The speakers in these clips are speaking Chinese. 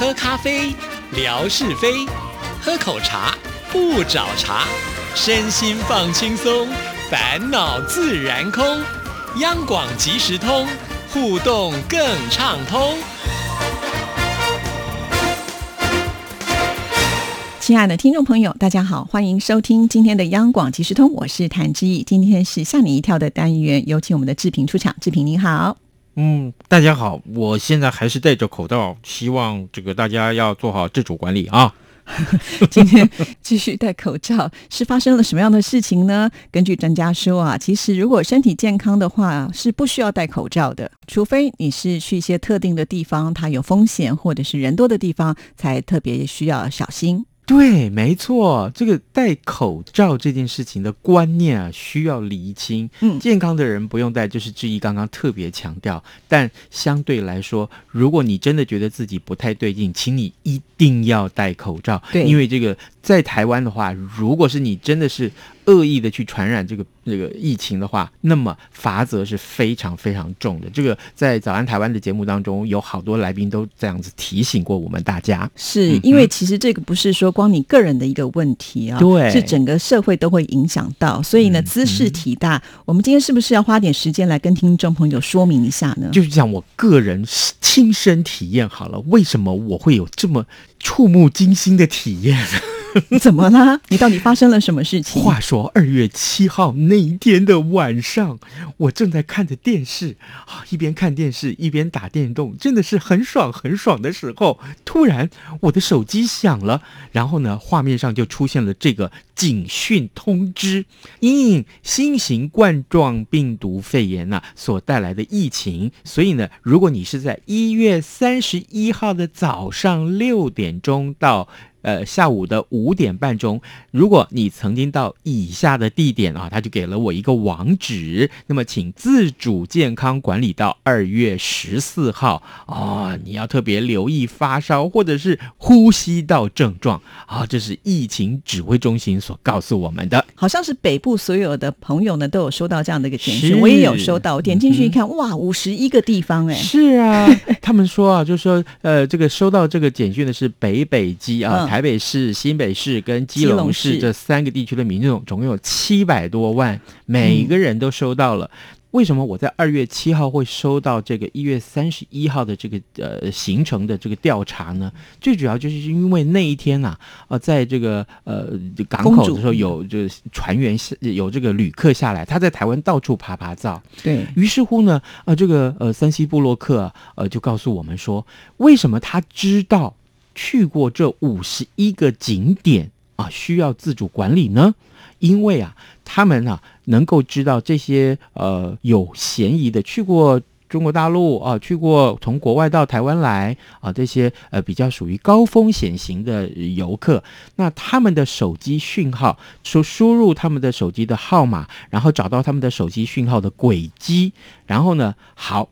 喝咖啡，聊是非；喝口茶，不找茬。身心放轻松，烦恼自然空。央广即时通，互动更畅通。亲爱的听众朋友，大家好，欢迎收听今天的央广即时通，我是谭志毅。今天是吓你一跳的单元，有请我们的志平出场。志平您好，嗯，大家好，我现在还是戴着口罩，希望这个大家要做好自主管理啊。今天继续戴口罩，是发生了什么样的事情呢？根据专家说啊，其实如果身体健康的话，是不需要戴口罩的，除非你是去一些特定的地方，它有风险，或者是人多的地方，才特别需要小心。对，没错，这个戴口罩这件事情的观念啊，需要厘清。嗯健康的人不用戴，就是志毅刚刚特别强调。但相对来说，如果你真的觉得自己不太对劲，请你一定要戴口罩。对因为这个在台湾的话，如果是你真的是恶意的去传染这个这个疫情的话，那么罚则是非常非常重的。这个在早安台湾的节目当中，有好多来宾都这样子提醒过我们大家。是嗯因为其实这个不是说光你个人的一个问题啊，对是整个社会都会影响到，所以呢，嗯姿势体大，我们今天是不是要花点时间来跟听众朋友说明一下呢？就是讲我个人亲身体验好了，为什么我会有这么触目惊心的体验？怎么啦？你到底发生了什么事情？话说二月七号那一天的晚上，我正在看着电视啊，一边看电视一边打电动，真的是很爽很爽的时候，突然我的手机响了，然后呢，画面上就出现了这个警讯通知，因新型冠状病毒肺炎呐、所带来的疫情，所以呢，如果你是在一月三十一号的早上六点点钟到呃下午的五点半钟，如果你曾经到以下的地点啊，他就给了我一个网址，那么请自主健康管理到二月十四号。啊、你要特别留意发烧或者是呼吸道症状。啊，这是疫情指挥中心所告诉我们的。好像是北部所有的朋友呢都有收到这样的一个简讯，我也有收到。我点进去一看，哇，五十一个地方哎、是啊，他们说啊，就说，呃，这个收到这个简讯的是北北基啊，嗯台北市、新北市跟基基隆隆市市这三个地区的民众，总共有七百多万，每个人都收到了。为什么我在二月七号会收到这个一月三十一号的这个呃行程的这个调查呢？最主要就是因为那一天呐、呃，在这个呃港口的时候有就是船员下有这个旅客下来，他在台湾到处爬爬照，对，于是乎呢，呃，这个呃三西布洛克啊呃就告诉我们说，为什么他知道去过这五十一个景点啊需要自主管理呢？因为啊，他们啊能够知道这些呃有嫌疑的去过。中国大陆啊，去过从国外到台湾来啊，这些呃比较属于高风险型的游客，那他们的手机讯号，说输入他们的手机的号码，然后找到他们的手机讯号的轨迹，然后呢，好，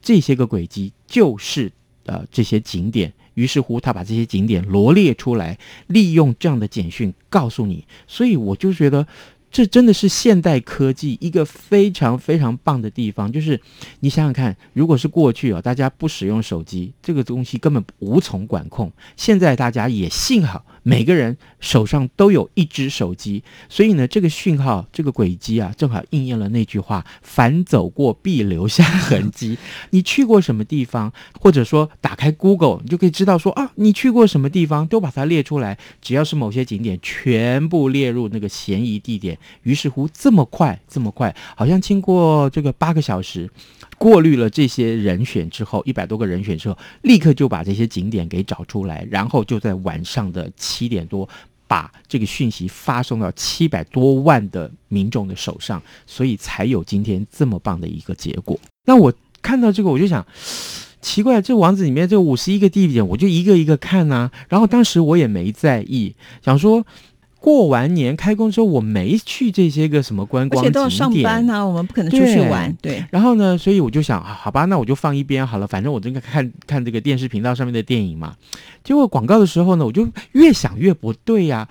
这些个轨迹就是呃这些景点。于是乎，他把这些景点罗列出来，利用这样的简讯告诉你。所以我就觉得，这真的是现代科技一个非常非常棒的地方。就是你想想看，如果是过去啊，大家不使用手机，这个东西根本无从管控。现在大家也幸好每个人手上都有一只手机，所以呢，这个讯号、这个轨迹啊，正好应验了那句话：“凡走过，必留下痕迹。”你去过什么地方，或者说打开 Google，你就可以知道说啊，你去过什么地方，都把它列出来。只要是某些景点，全部列入那个嫌疑地点。于是乎，这么快，这么快，好像经过这个八个小时。过滤了这些人选之后，一百多个人选之后，立刻就把这些景点给找出来，然后就在晚上的七点多。把这个讯息发送到七百多万的民众的手上，所以才有今天这么棒的一个结果。那我看到这个，我就想，奇怪，这网址里面这五十一个地点，我就一个一个看呐、然后当时我也没在意，想说。过完年开工之后，我没去这些个什么观光景点，且都要上班啊、我们不可能出去对玩。对，然后呢，所以我就想，啊好吧，那我就放一边好了，反正我正在看看这个电视频道上面的电影嘛。结果广告的时候呢，我就越想越不对呀、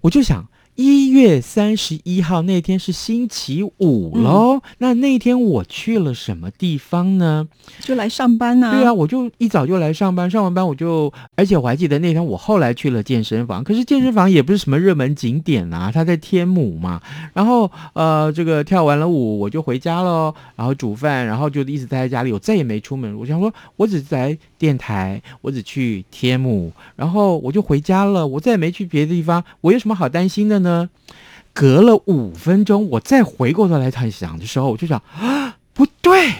我就想，一月三十一号那天是星期五喽。那那天我去了什么地方呢？就来上班呢、对啊，，我就一早就来上班，上完班我就，而且我还记得那天我后来去了健身房，可是健身房也不是什么热门景点啊，它在天母嘛。然后呃，这个跳完了舞我就回家喽，然后煮饭，然后就一直待在家里，我再也没出门。我想说，我只在电台，我只去天母，然后我就回家了，我再也没去别的地方，我有什么好担心的呢？隔了五分钟，我再回过头来看想的时候，我就想，啊，不对。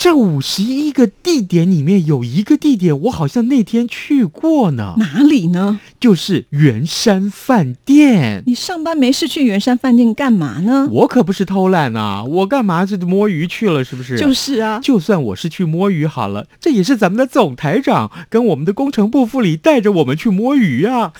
这五十一个地点里面有一个地点，我好像那天去过呢，哪里呢？就是圆山饭店。你上班没事去圆山饭店干嘛呢？我可不是偷懒啊，我干嘛是摸鱼去了？是不是？就是啊，就算我是去摸鱼好了，这也是咱们的总台长跟我们的工程部副理带着我们去摸鱼啊。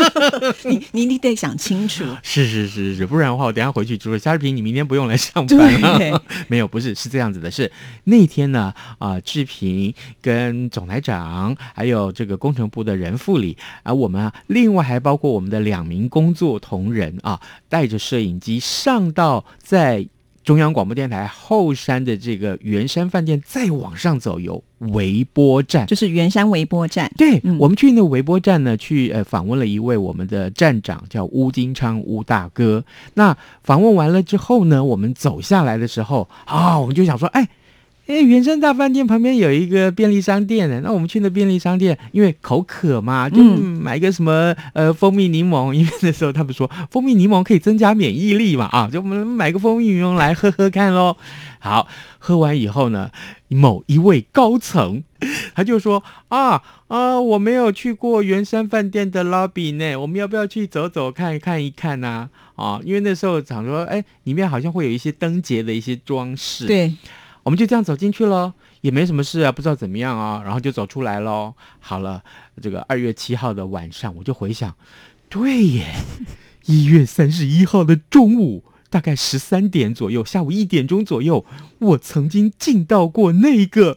你你你得想清楚。是是是是，不然的话，我等下回去就说夏日平，你明天不用来上班了。对，没有，不是，是这样子的，是那天呢，啊、志平跟总台长，还有这个工程部的任副理，啊，我们啊，另外还包括我们的两名工作同仁啊，带着摄影机上到在中央广播电台后山的这个圆山饭店，再往上走有微波站。就是圆山微波站。对、嗯我们去那个微波站呢，去呃访问了一位我们的站长，叫乌金昌乌大哥。那访问完了之后呢，我们走下来的时候啊，我们就想说，哎。哎，原生大饭店旁边有一个便利商店呢，那我们去那便利商店，因为口渴嘛，就嗯买一个什么呃蜂蜜柠檬，因为那时候他们说蜂蜜柠檬可以增加免疫力嘛，啊，就我们买个蜂蜜柠檬来喝喝看喽。好，喝完以后呢，某一位高层他就说啊啊，我没有去过圆山饭店的 lobby 呢，我们要不要去走走看看一看呢、啊？因为那时候想说，哎，里面好像会有一些灯节的一些装饰。，对，我们就这样走进去喽，也没什么事啊，不知道怎么样啊，然后就走出来喽。好了，这个二月七号的晚上，我就回想，对耶，一月三十一号的中午。大概十三点左右，下午一点钟左右，我曾经进到过那个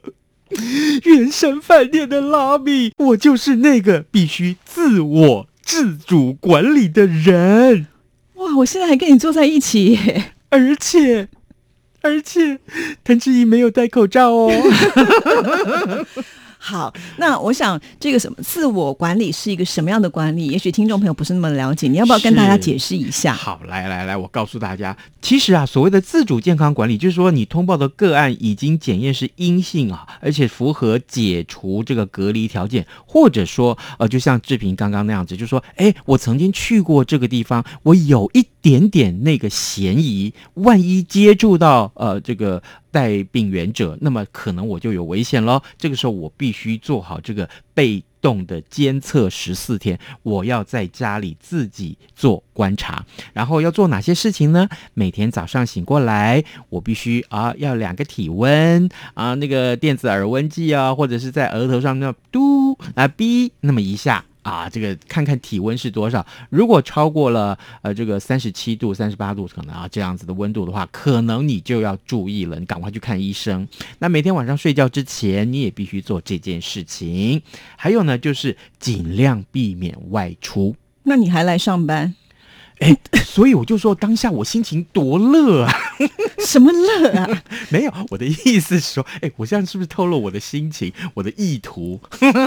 原神饭店的 lobby，我就是那个必须自我自主管理的人，哇，我现在还跟你坐在一起耶，而且，而且，谭志怡没有戴口罩哦。好，那我想这个什么自我管理是一个什么样的管理？也许听众朋友不是那么了解，你要不要跟大家解释一下？好，来来来，我告诉大家，其实啊，所谓的自主健康管理，就是说你通报的个案已经检验是阴性啊，而且符合解除这个隔离条件，或者说呃，就像志平刚刚那样子，就说，哎，我曾经去过这个地方，我有一点点那个嫌疑，万一接触到呃这个带病源者，那么可能我就有危险喽。这个时候我必须做好这个被动的监测十四天，我要在家里自己做观察，然后要做哪些事情呢？每天早上醒过来，我必须啊要量个体温啊，那个电子耳温计啊，或者是在额头上那嘟啊哔那么一下。啊，这个看看体温是多少。如果超过了呃这个三十七度、三十八度，可能啊这样子的温度的话，可能你就要注意了，你赶快去看医生。那每天晚上睡觉之前，你也必须做这件事情。还有呢，就是尽量避免外出。那你还来上班？哎，所以我就说当下我心情多乐啊！什么乐啊？没有，我的意思是说，哎，我这样是不是透露我的心情、我的意图？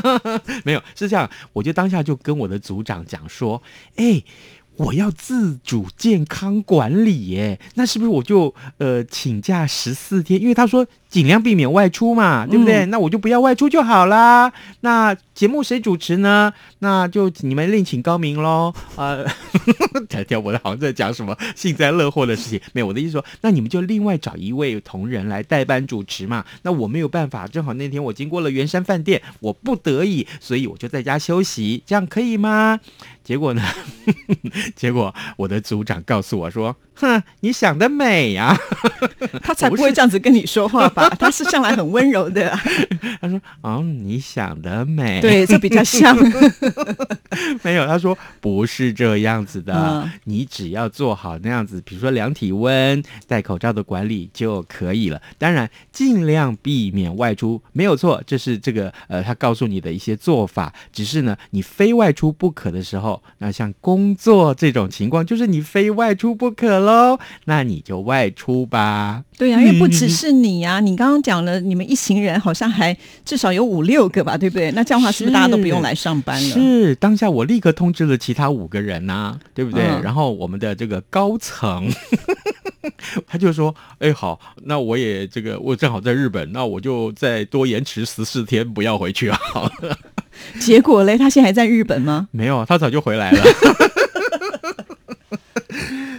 没有，是这样，我就当下就跟我的组长讲说，哎。我要自主健康管理耶，那是不是我就呃请假十四天？因为他说尽量避免外出嘛，对不对？那我就不要外出就好啦。那节目谁主持呢？那就你们另请高明喽。呃，条条我的好像在讲什么幸灾乐祸的事情，没有我的意思说，那你们就另外找一位同仁来代班主持嘛。那我没有办法，正好那天我经过了圆山饭店，我不得已，所以我就在家休息，这样可以吗？结果呢？结果我的组长告诉我说：“哼，你想得美呀、他才不会这样子跟你说话吧？他是向来很温柔的啊、他说：“哦，你想得美。”，对，这比较像。没有，他说不是这样子的。嗯你只要做好那样子，比如说量体温、戴口罩的管理就可以了。当然，尽量避免外出，没有错，这是这个呃，他告诉你的一些做法。只是呢，你非外出不可的时候，那像工作这种情况，就是你非外出不可喽，那你就外出吧。对啊呀、因为不只 是你呀、你刚刚讲了，你们一行人好像还至少有五六个吧，对不对？那这样的话，是不是大家都不用来上班了？是，当下我立刻通知了其他五个人呐、对不对？嗯然后我们的这个高层，他就说：“哎，好，那我也这个，我正好在日本，那我就再多延迟十四天，不要回去啊。好 了结果嘞，他现在还在日本吗？没有，他早就回来了。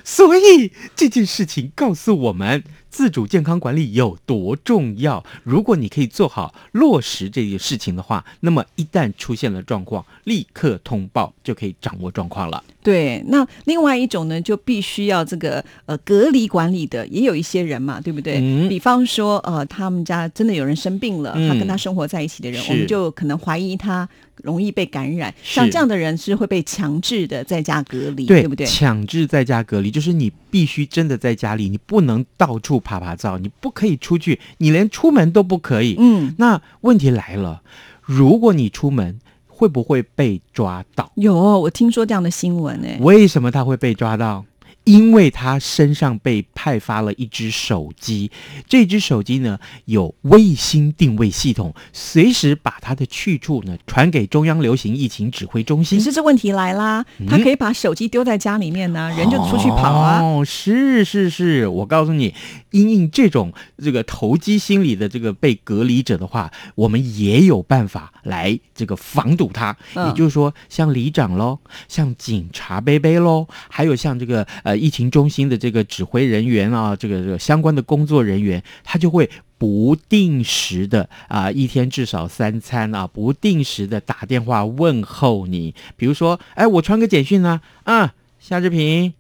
所以这件事情告诉我们，自主健康管理有多重要。如果你可以做好落实这件事情的话，那么一旦出现了状况，立刻通报就可以掌握状况了。对，那另外一种呢，就必须要这个呃隔离管理的，也有一些人嘛，对不对？嗯比方说呃，他们家真的有人生病了，嗯他跟他生活在一起的人，是我们就可能怀疑他容易被感染，像这样的人是会被强制的在家隔离，对不对？强制在家隔离，就是你必须真的在家里，你不能到处爬爬照，你不可以出去，你连出门都不可以。嗯，那问题来了，如果你出门，会不会被抓到？有我听说这样的新闻哎、为什么他会被抓到？因为他身上被派发了一只手机，这只手机呢有卫星定位系统，随时把他的去处呢传给中央流行疫情指挥中心可。是这问题来啦，他可以把手机丢在家里面呢、人就出去跑啊。哦，是是是，我告诉你，因应这种这个投机心理的这个被隔离者的话，我们也有办法来这个防堵他。嗯也就是说，像里长喽，像警察贝贝喽，还有像这个呃疫情中心的这个指挥人员啊，这个这个相关的工作人员，他就会。不定时的啊，一天至少三餐啊，不定时的打电话问候你。比如说，哎，我传个简讯呢、啊，夏志平，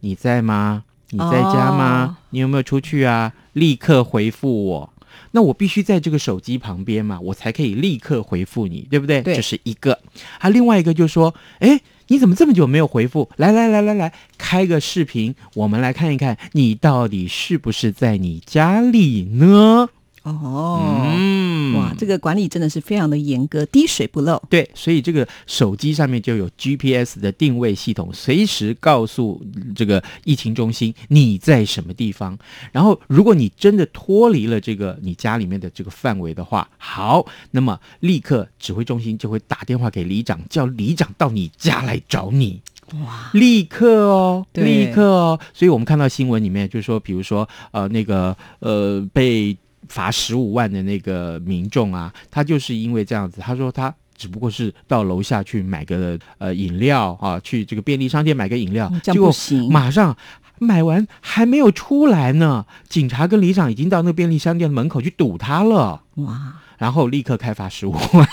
你在吗？你在家吗？哦你有没有出去啊？立刻回复我。那我必须在这个手机旁边嘛，我才可以立刻回复你，对不对？对这是一个。还另外一个就是说，哎，你怎么这么久没有回复？来来来来来，开个视频，我们来看一看你到底是不是在你家里呢？哦，嗯哇，这个管理真的是非常的严格，滴水不漏。对，所以这个手机上面就有 GPS 的定位系统，随时告诉这个疫情中心你在什么地方。然后，如果你真的脱离了这个你家里面的这个范围的话，好，那么立刻指挥中心就会打电话给里长，叫里长到你家来找你。哇，立刻哦，立刻哦。所以我们看到新闻里面，就是说，比如说，呃，那个呃被罚十五万的那个民众啊，他就是因为这样子，他说他。只不过是到楼下去买个呃饮料啊，去这个便利商店买个饮料，哦这样结果不行马上买完还没有出来呢，警察跟里长已经到那个便利商店门口去堵他了，哇，然后立刻开罚十五万。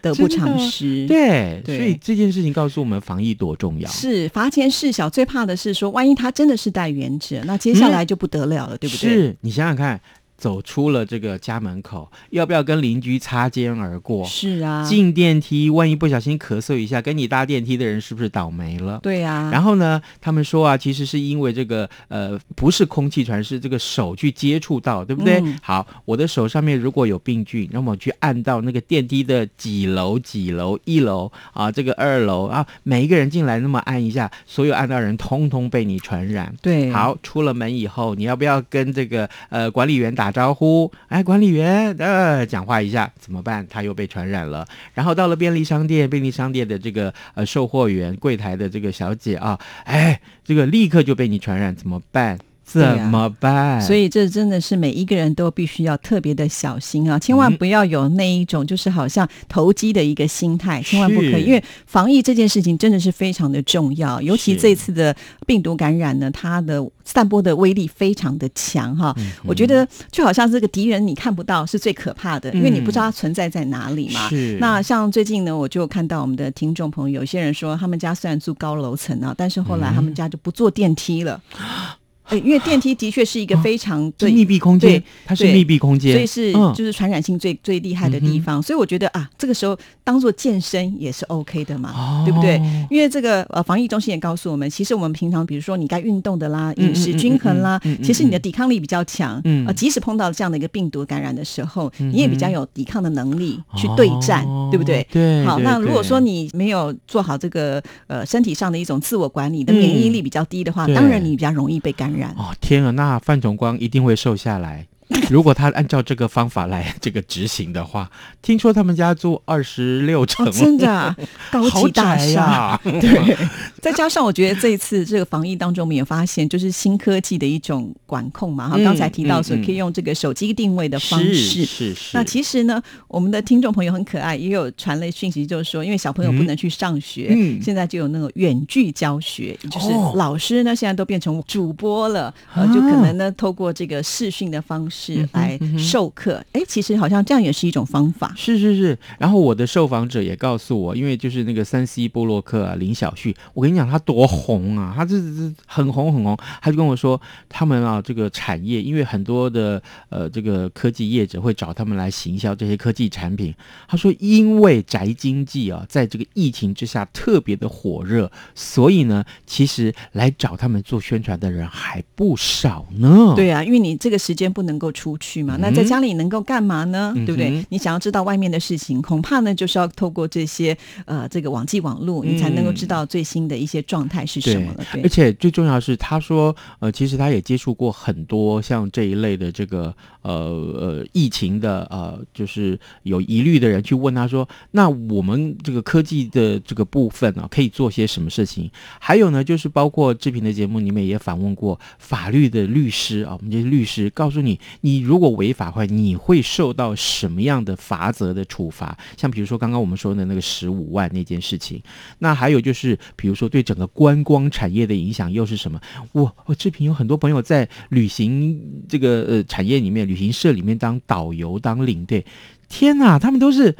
得不偿失。对，对所以这件事情告诉我们防疫多重要。是罚钱事小，最怕的是说，万一他真的是带原者，那接下来就不得了了，对不对？是你想想看，走出了这个家门口，要不要跟邻居擦肩而过？是啊，进电梯，万一不小心咳嗽一下，跟你搭电梯的人是不是倒霉了？对啊，然后呢，他们说啊，其实是因为这个呃，不是空气传，是这个手去接触到，对不对？嗯好，我的手上面如果有病菌，那么去按到那个电梯的几楼几楼，一楼啊，这个二楼啊，每一个人进来那么按一下，所有按到人通通被你传染。对，好，出了门以后，你要不要跟这个呃管理员打招呼？哎，管理员，呃，讲话一下，怎么办？他又被传染了。然后到了便利商店，便利商店的这个呃售货员柜台的这个小姐啊，哎，这个立刻就被你传染，怎么办？怎么办？所以这真的是每一个人都必须要特别的小心啊，千万嗯不要有那一种就是好像投机的一个心态，千万不可以，因为防疫这件事情真的是非常的重要，尤其这次的病毒感染呢，它的散播的威力非常的强哈。嗯我觉得就好像这个敌人你看不到是最可怕的，因为你不知道它存在在哪里嘛。是那像最近呢，我就看到我们的听众朋友，有些人说他们家虽然住高楼层啊，但是后来他们家就不坐电梯了。呃因为电梯的确是一个非常是对密闭空间对，它是密闭空间，所以是嗯。就是传染性最最厉害的地方，所以我觉得啊，这个时候当做健身也是 OK 的嘛，哦对不对？因为这个呃防疫中心也告诉我们，其实我们平常比如说你该运动的啦，嗯饮食均衡啦嗯嗯嗯嗯，其实你的抵抗力比较强，嗯。呃，即使碰到这样的一个病毒感染的时候，你也比较有抵抗的能力去对战，哦对不对？好，对好那如果说你没有做好这个呃身体上的一种自我管理，你的免疫力比较低的话，对。当然你比较容易被感染。哦，天啊，那范崇光一定会瘦下来。如果他按照这个方法来这个执行的话，听说他们家住二十六层、哦，真的、啊、高级大厦。对，再加上我觉得这一次这个防疫当中，我们也发现就是新科技的一种管控嘛。哈、嗯刚才提到说可以用这个手机定位的方是式。是是。那其实呢，我们的听众朋友很可爱，也有传了讯息，就是说，因为小朋友不能去上学，嗯现在就有那种远距教学，也就是哦老师呢现在都变成主播了，呃，啊就可能呢透过这个视讯的方式来授课。哎、其实好像这样也是一种方法。是是是，然后我的受访者也告诉我，因为就是那个三 C 波洛克啊，林小旭，我跟你讲他多红啊，他这这很红很红，他就跟我说，他们啊这个产业，因为很多的呃这个科技业者会找他们来行销这些科技产品，他说因为宅经济啊，在这个疫情之下特别的火热，所以呢，其实来找他们做宣传的人还不少呢。对啊，因为你这个时间不能够出去嘛，那在家里能够干嘛呢？嗯对不对？你想要知道外面的事情，恐怕呢就是要透过这些呃这个网际网络，你才能够知道最新的一些状态是什么了。对而，且最重要的是，他说，呃，其实他也接触过很多像这一类的这个呃呃疫情的呃，就是有疑虑的人去问他说，那我们这个科技的这个部分啊，可以做些什么事情？还有呢，就是包括志平的节目里面也访问过法律的律师啊，我们这些律师告诉你，你你如果违法的话，你会受到什么样的罚则的处罚？像比如说刚刚我们说的那个十五万那件事情，那还有就是，比如说对整个观光产业的影响又是什么？我我志平有很多朋友在旅行这个呃产业里面，旅行社里面当导游、当领队，天哪，他们都是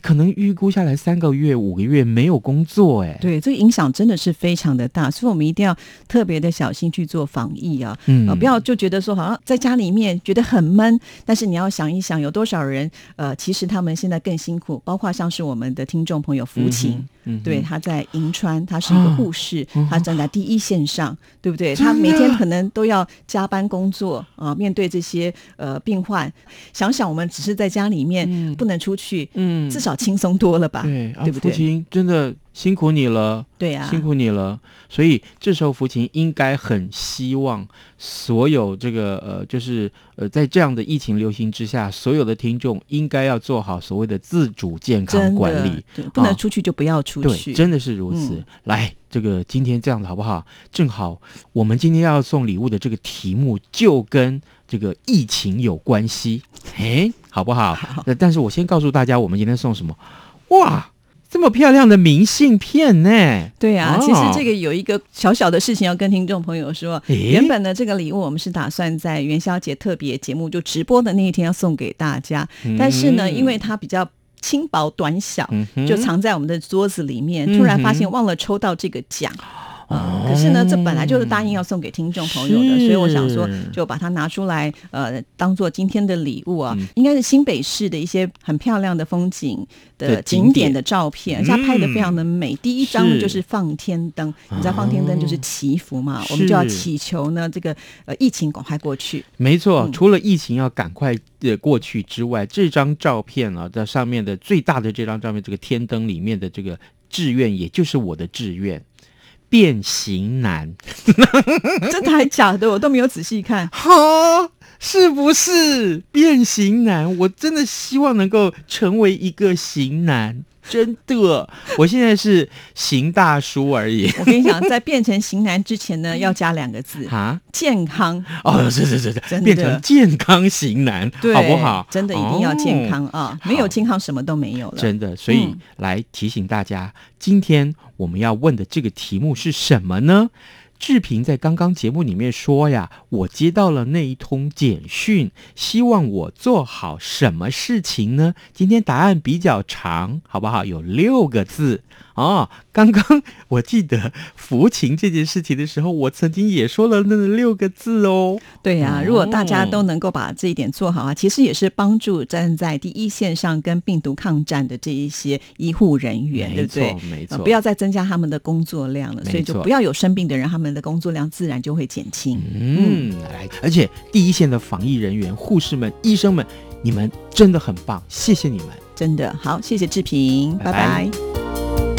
可能预估下来三个月、五个月没有工作，哎，对，这个影响真的是非常的大，所以我们一定要特别的小心去做防疫啊。嗯呃，不要就觉得说好像在家里面觉得很闷，但是你要想一想，有多少人呃，其实他们现在更辛苦，包括像是我们的听众朋友福琴。嗯哼对，他在银川，他是一个护士，嗯他站在第一线上，对不对？他每天可能都要加班工作啊、面对这些呃病患。想想我们只是在家里面、不能出去，嗯至少轻松多了吧？对啊，对不对真的辛苦你了。对啊，辛苦你了。所以这时候福琴应该很希望所有这个呃，就是呃，在这样的疫情流行之下，所有的听众应该要做好所谓的自主健康管理。对不能啊出去就不要出对，去。真的是如此。嗯来，这个今天这样子好不好？正好我们今天要送礼物的这个题目就跟这个疫情有关系，诶，好不好？呃但是我先告诉大家，我们今天送什么？哇，这么漂亮的明信片呢！对啊，哦其实这个有一个小小的事情要跟听众朋友说。原本呢，这个礼物我们是打算在元宵节特别节目就直播的那一天要送给大家，但是呢，因为它比较轻薄短小，就藏在我们的桌子里面。嗯突然发现忘了抽到这个奖。呃可是呢，这本来就是答应要送给听众朋友的，所以我想说，就把它拿出来，呃，当做今天的礼物啊。应该是新北市的一些很漂亮的风景的的景点的照片，而且它拍的非常的美。第一张呢就是放天灯，你知道放天灯就是祈福嘛，我们就要祈求呢，这个呃疫情赶快过去。没错，嗯除了疫情要赶快的过去之外，这张照片啊，在上面的最大的这张照片，这个天灯里面的这个志愿，也就是我的志愿。变形男，真的还假的？我都没有仔细看。哈，是不是变形男？我真的希望能够成为一个型男，真的。我现在是型大叔而已。我跟你讲，在变成型男之前呢，要加两个字：啊，健康。哦，是是是是，真的变成健康型男，对，好不好？真的一定要健哦康啊！没有健康，什么都没有了。真的，所以嗯来提醒大家，今天我们要问的这个题目是什么呢？志平在刚刚节目里面说呀，我接到了那一通简讯，希望我做好什么事情呢？今天答案比较长，好不好？有六个字哦，刚刚我记得服勤这件事情的时候，我曾经也说了那六个字哦。对呀、哦如果大家都能够把这一点做好啊，其实也是帮助站在第一线上跟病毒抗战的这一些医护人员，对没不对错？，没错，呃不要再增加他们的工作量了，所以就不要有生病的人，他们的工作量自然就会减轻。嗯，来，而且第一线的防疫人员、护士们、医生们，你们真的很棒，谢谢你们。真的好，谢谢志平，拜拜拜拜